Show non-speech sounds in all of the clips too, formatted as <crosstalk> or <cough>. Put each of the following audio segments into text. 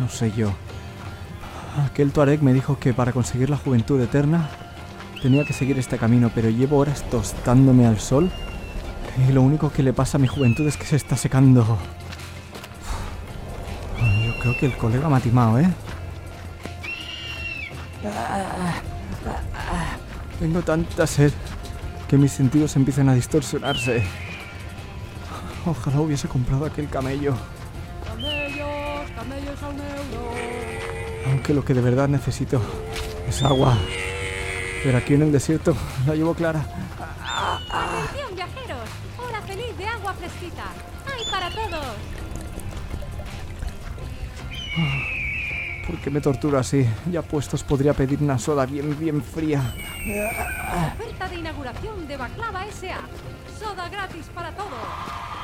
No sé yo. Aquel Tuareg me dijo que para conseguir la juventud eterna tenía que seguir este camino, pero llevo horas tostándome al sol y lo único que le pasa a mi juventud es que se está secando. Yo creo que el colega me ha timado, ¿eh? Tengo tanta sed que mis sentidos empiezan a distorsionarse. Ojalá hubiese comprado aquel camello. Aunque lo que de verdad necesito es agua. Pero aquí en el desierto la llevo clara. Atención, viajeros. Hora feliz de agua fresquita. ¡Hay para todos! ¿Por qué me torturo así? Ya puestos podría pedir una soda bien, bien fría. Oferta de inauguración de Baclava S.A. Soda gratis para todos.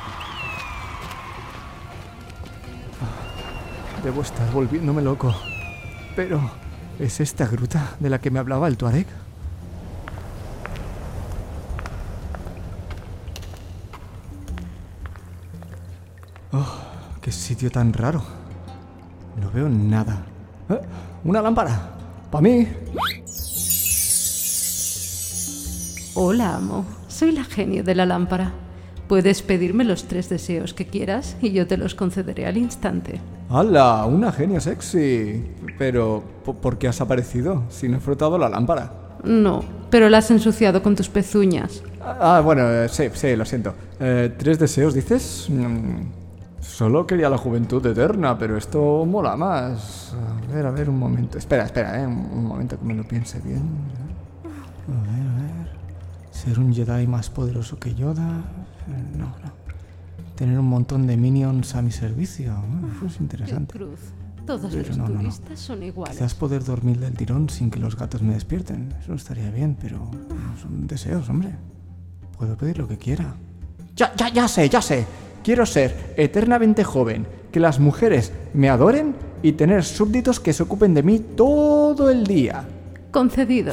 Debo estar volviéndome loco. Pero, ¿es esta gruta de la que me hablaba el Tuareg? Oh, qué sitio tan raro. No veo nada. ¡Eh! ¡Una lámpara! ¡Para mí! Hola, amo. Soy la genio de la lámpara. Puedes pedirme los tres deseos que quieras y yo te los concederé al instante. ¡Hala! Una genia sexy. Pero, ¿po- ¿por qué has aparecido si no he frotado la lámpara? No, pero la has ensuciado con tus pezuñas. Ah, bueno, eh, sí, sí, lo siento. Eh, ¿Tres deseos dices? Mm, solo quería la juventud eterna, pero esto mola más. A ver, a ver, un momento. Espera, espera, eh, un, un momento que me lo piense bien. A ver, a ver. Ser un Jedi más poderoso que Yoda. No, no. Tener un montón de minions a mi servicio. Eh, Eso es ¡Qué interesante. cruz! Todos Pero los no, no, no. turistas son iguales. Quizás poder dormir del tirón sin que los gatos me despierten. Eso estaría bien, pero no son deseos, hombre. Puedo pedir lo que quiera. Ya, ya, ya sé, ya sé. Quiero ser eternamente joven, que las mujeres me adoren y tener súbditos que se ocupen de mí todo el día. Concedido.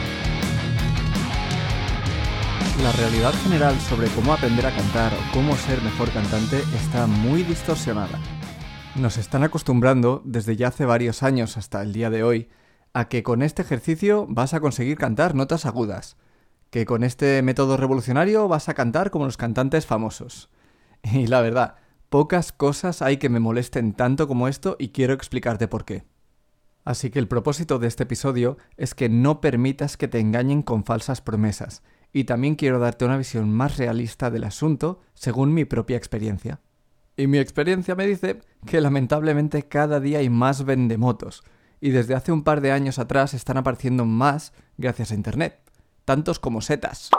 La realidad general sobre cómo aprender a cantar o cómo ser mejor cantante está muy distorsionada. Nos están acostumbrando, desde ya hace varios años hasta el día de hoy, a que con este ejercicio vas a conseguir cantar notas agudas, que con este método revolucionario vas a cantar como los cantantes famosos. <laughs> Y la verdad, pocas cosas hay que me molesten tanto como esto y quiero explicarte por qué. Así que el propósito de este episodio es que no permitas que te engañen con falsas promesas, y también quiero darte una visión más realista del asunto según mi propia experiencia. Y mi experiencia me dice que lamentablemente cada día hay más vendemotos, y desde hace un par de años atrás están apareciendo más gracias a Internet, tantos como setas.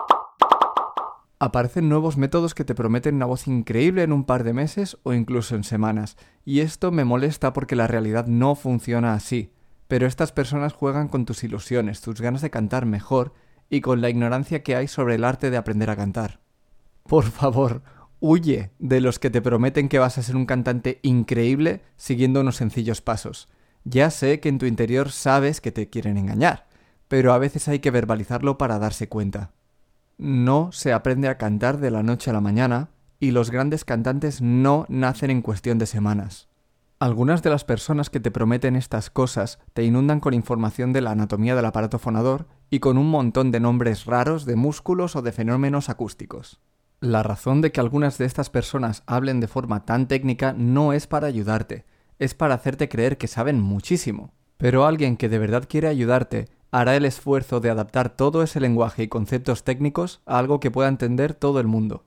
Aparecen nuevos métodos que te prometen una voz increíble en un par de meses o incluso en semanas, y esto me molesta porque la realidad no funciona así. Pero estas personas juegan con tus ilusiones, tus ganas de cantar mejor y con la ignorancia que hay sobre el arte de aprender a cantar. Por favor, huye de los que te prometen que vas a ser un cantante increíble siguiendo unos sencillos pasos. Ya sé que en tu interior sabes que te quieren engañar, pero a veces hay que verbalizarlo para darse cuenta. No se aprende a cantar de la noche a la mañana y los grandes cantantes no nacen en cuestión de semanas. Algunas de las personas que te prometen estas cosas te inundan con información de la anatomía del aparato fonador y con un montón de nombres raros de músculos o de fenómenos acústicos. La razón de que algunas de estas personas hablen de forma tan técnica no es para ayudarte, es para hacerte creer que saben muchísimo. Pero alguien que de verdad quiere ayudarte hará el esfuerzo de adaptar todo ese lenguaje y conceptos técnicos a algo que pueda entender todo el mundo.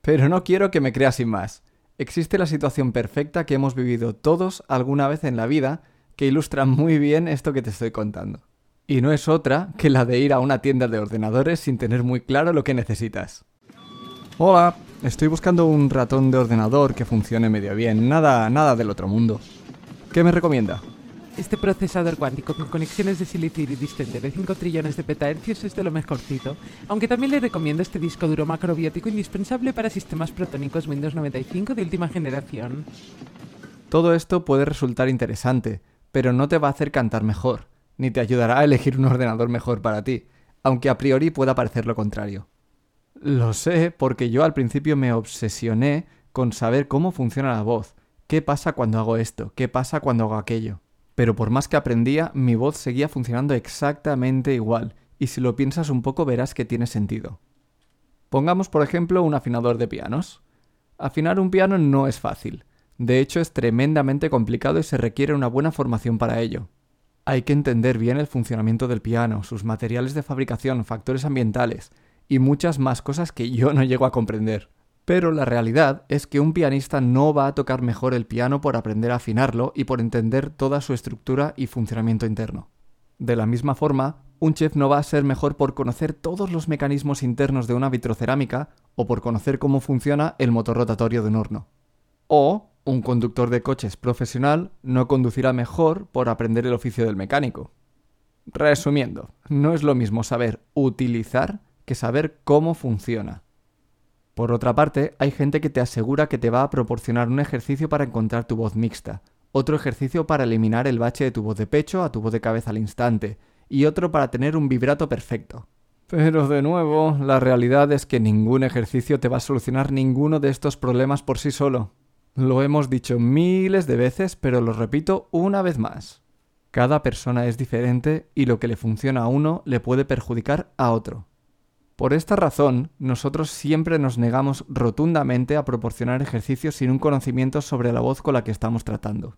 Pero no quiero que me creas sin más. Existe la situación perfecta que hemos vivido todos alguna vez en la vida que ilustra muy bien esto que te estoy contando. Y no es otra que la de ir a una tienda de ordenadores sin tener muy claro lo que necesitas. Hola, estoy buscando un ratón de ordenador que funcione medio bien, nada, nada del otro mundo. ¿Qué me recomienda? Este procesador cuántico con conexiones de silicio iridiscente de 5 trillones de petahercios es de lo mejorcito, aunque también le recomiendo este disco duro macrobiótico indispensable para sistemas protónicos Windows 95 de última generación. Todo esto puede resultar interesante, pero no te va a hacer cantar mejor, ni te ayudará a elegir un ordenador mejor para ti, aunque a priori pueda parecer lo contrario. Lo sé porque yo al principio me obsesioné con saber cómo funciona la voz, qué pasa cuando hago esto, qué pasa cuando hago aquello pero por más que aprendía, mi voz seguía funcionando exactamente igual, y si lo piensas un poco verás que tiene sentido. Pongamos por ejemplo un afinador de pianos. Afinar un piano no es fácil, de hecho es tremendamente complicado y se requiere una buena formación para ello. Hay que entender bien el funcionamiento del piano, sus materiales de fabricación, factores ambientales y muchas más cosas que yo no llego a comprender. Pero la realidad es que un pianista no va a tocar mejor el piano por aprender a afinarlo y por entender toda su estructura y funcionamiento interno. De la misma forma, un chef no va a ser mejor por conocer todos los mecanismos internos de una vitrocerámica o por conocer cómo funciona el motor rotatorio de un horno. O un conductor de coches profesional no conducirá mejor por aprender el oficio del mecánico. Resumiendo, no es lo mismo saber utilizar que saber cómo funciona. Por otra parte, hay gente que te asegura que te va a proporcionar un ejercicio para encontrar tu voz mixta, otro ejercicio para eliminar el bache de tu voz de pecho a tu voz de cabeza al instante, y otro para tener un vibrato perfecto. Pero de nuevo, la realidad es que ningún ejercicio te va a solucionar ninguno de estos problemas por sí solo. Lo hemos dicho miles de veces, pero lo repito una vez más. Cada persona es diferente y lo que le funciona a uno le puede perjudicar a otro. Por esta razón, nosotros siempre nos negamos rotundamente a proporcionar ejercicios sin un conocimiento sobre la voz con la que estamos tratando.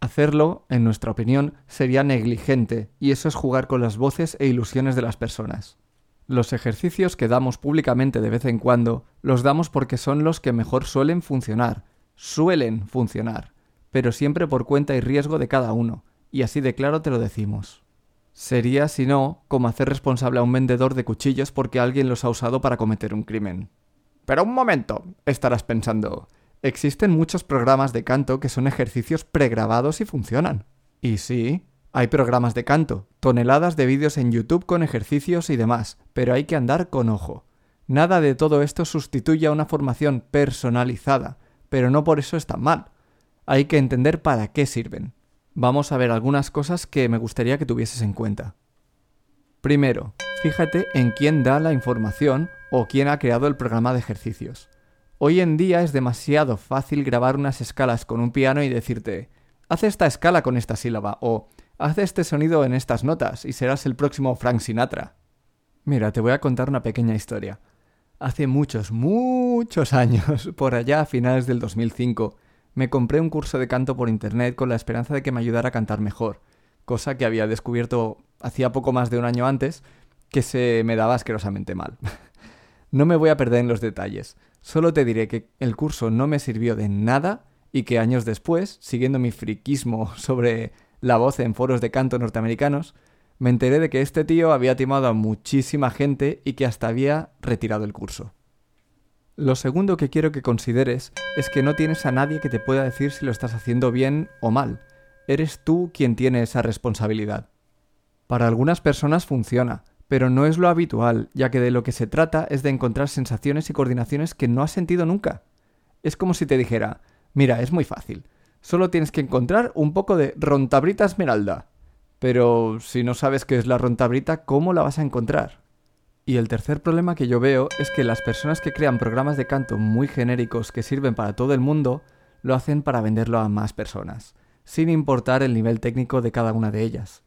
Hacerlo, en nuestra opinión, sería negligente, y eso es jugar con las voces e ilusiones de las personas. Los ejercicios que damos públicamente de vez en cuando los damos porque son los que mejor suelen funcionar, suelen funcionar, pero siempre por cuenta y riesgo de cada uno, y así de claro te lo decimos. Sería, si no, como hacer responsable a un vendedor de cuchillos porque alguien los ha usado para cometer un crimen. Pero un momento, estarás pensando. Existen muchos programas de canto que son ejercicios pregrabados y funcionan. Y sí, hay programas de canto, toneladas de vídeos en YouTube con ejercicios y demás, pero hay que andar con ojo. Nada de todo esto sustituye a una formación personalizada, pero no por eso está mal. Hay que entender para qué sirven vamos a ver algunas cosas que me gustaría que tuvieses en cuenta. Primero, fíjate en quién da la información o quién ha creado el programa de ejercicios. Hoy en día es demasiado fácil grabar unas escalas con un piano y decirte, haz esta escala con esta sílaba o haz este sonido en estas notas y serás el próximo Frank Sinatra. Mira, te voy a contar una pequeña historia. Hace muchos, muchos años, <laughs> por allá a finales del 2005, me compré un curso de canto por internet con la esperanza de que me ayudara a cantar mejor, cosa que había descubierto hacía poco más de un año antes que se me daba asquerosamente mal. <laughs> no me voy a perder en los detalles, solo te diré que el curso no me sirvió de nada y que años después, siguiendo mi friquismo <laughs> sobre la voz en foros de canto norteamericanos, me enteré de que este tío había timado a muchísima gente y que hasta había retirado el curso. Lo segundo que quiero que consideres es que no tienes a nadie que te pueda decir si lo estás haciendo bien o mal. Eres tú quien tiene esa responsabilidad. Para algunas personas funciona, pero no es lo habitual, ya que de lo que se trata es de encontrar sensaciones y coordinaciones que no has sentido nunca. Es como si te dijera, mira, es muy fácil, solo tienes que encontrar un poco de rontabrita esmeralda. Pero si no sabes qué es la rontabrita, ¿cómo la vas a encontrar? Y el tercer problema que yo veo es que las personas que crean programas de canto muy genéricos que sirven para todo el mundo, lo hacen para venderlo a más personas, sin importar el nivel técnico de cada una de ellas.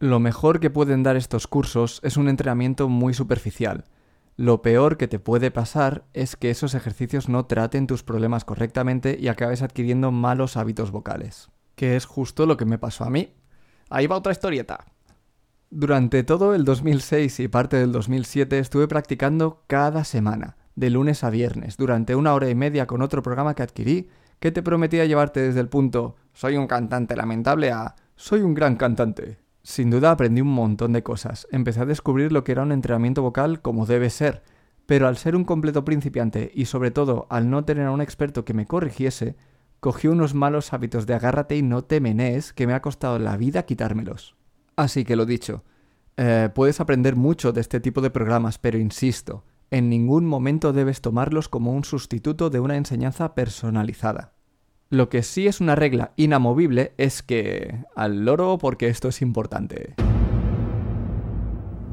Lo mejor que pueden dar estos cursos es un entrenamiento muy superficial. Lo peor que te puede pasar es que esos ejercicios no traten tus problemas correctamente y acabes adquiriendo malos hábitos vocales. Que es justo lo que me pasó a mí. Ahí va otra historieta. Durante todo el 2006 y parte del 2007 estuve practicando cada semana, de lunes a viernes, durante una hora y media con otro programa que adquirí, que te prometía llevarte desde el punto soy un cantante lamentable a soy un gran cantante. Sin duda aprendí un montón de cosas, empecé a descubrir lo que era un entrenamiento vocal como debe ser, pero al ser un completo principiante y sobre todo al no tener a un experto que me corrigiese, cogí unos malos hábitos de agárrate y no te menees que me ha costado la vida quitármelos. Así que lo dicho, eh, puedes aprender mucho de este tipo de programas, pero insisto, en ningún momento debes tomarlos como un sustituto de una enseñanza personalizada. Lo que sí es una regla inamovible es que al loro porque esto es importante.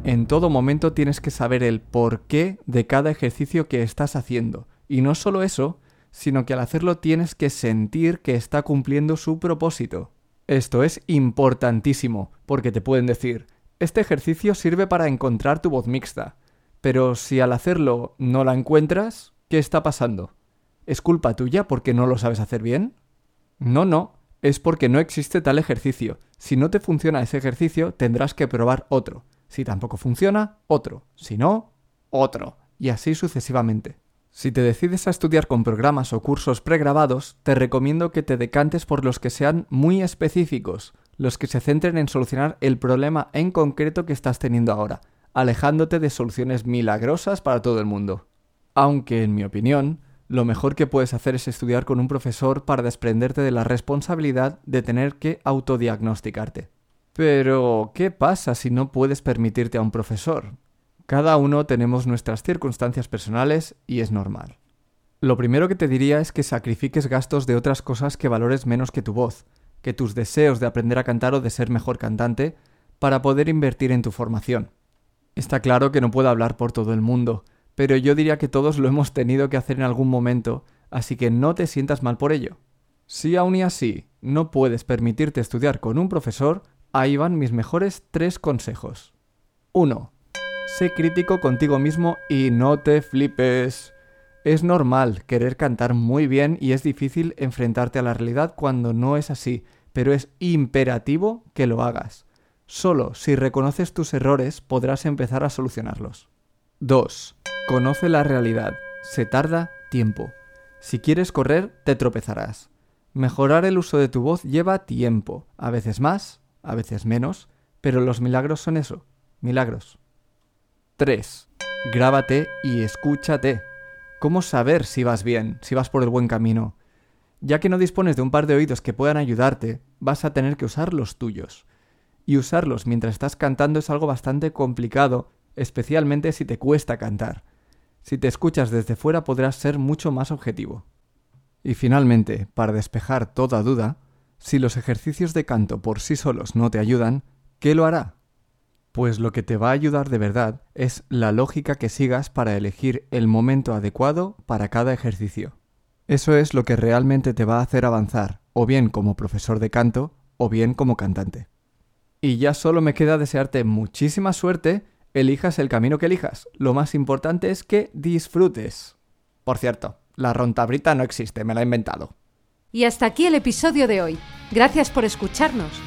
En todo momento tienes que saber el porqué de cada ejercicio que estás haciendo. Y no solo eso, sino que al hacerlo tienes que sentir que está cumpliendo su propósito. Esto es importantísimo, porque te pueden decir, este ejercicio sirve para encontrar tu voz mixta, pero si al hacerlo no la encuentras, ¿qué está pasando? ¿Es culpa tuya porque no lo sabes hacer bien? No, no, es porque no existe tal ejercicio. Si no te funciona ese ejercicio, tendrás que probar otro. Si tampoco funciona, otro. Si no, otro. Y así sucesivamente. Si te decides a estudiar con programas o cursos pregrabados, te recomiendo que te decantes por los que sean muy específicos, los que se centren en solucionar el problema en concreto que estás teniendo ahora, alejándote de soluciones milagrosas para todo el mundo. Aunque, en mi opinión, lo mejor que puedes hacer es estudiar con un profesor para desprenderte de la responsabilidad de tener que autodiagnosticarte. Pero, ¿qué pasa si no puedes permitirte a un profesor? Cada uno tenemos nuestras circunstancias personales y es normal. Lo primero que te diría es que sacrifiques gastos de otras cosas que valores menos que tu voz, que tus deseos de aprender a cantar o de ser mejor cantante, para poder invertir en tu formación. Está claro que no puedo hablar por todo el mundo, pero yo diría que todos lo hemos tenido que hacer en algún momento, así que no te sientas mal por ello. Si aún y así no puedes permitirte estudiar con un profesor, ahí van mis mejores tres consejos. 1. Sé crítico contigo mismo y no te flipes. Es normal querer cantar muy bien y es difícil enfrentarte a la realidad cuando no es así, pero es imperativo que lo hagas. Solo si reconoces tus errores podrás empezar a solucionarlos. 2. Conoce la realidad. Se tarda tiempo. Si quieres correr, te tropezarás. Mejorar el uso de tu voz lleva tiempo, a veces más, a veces menos, pero los milagros son eso, milagros. 3. Grábate y escúchate. ¿Cómo saber si vas bien, si vas por el buen camino? Ya que no dispones de un par de oídos que puedan ayudarte, vas a tener que usar los tuyos. Y usarlos mientras estás cantando es algo bastante complicado, especialmente si te cuesta cantar. Si te escuchas desde fuera podrás ser mucho más objetivo. Y finalmente, para despejar toda duda, si los ejercicios de canto por sí solos no te ayudan, ¿qué lo hará? Pues lo que te va a ayudar de verdad es la lógica que sigas para elegir el momento adecuado para cada ejercicio. Eso es lo que realmente te va a hacer avanzar, o bien como profesor de canto, o bien como cantante. Y ya solo me queda desearte muchísima suerte elijas el camino que elijas. Lo más importante es que disfrutes. Por cierto, la rontabrita no existe, me la he inventado. Y hasta aquí el episodio de hoy. Gracias por escucharnos.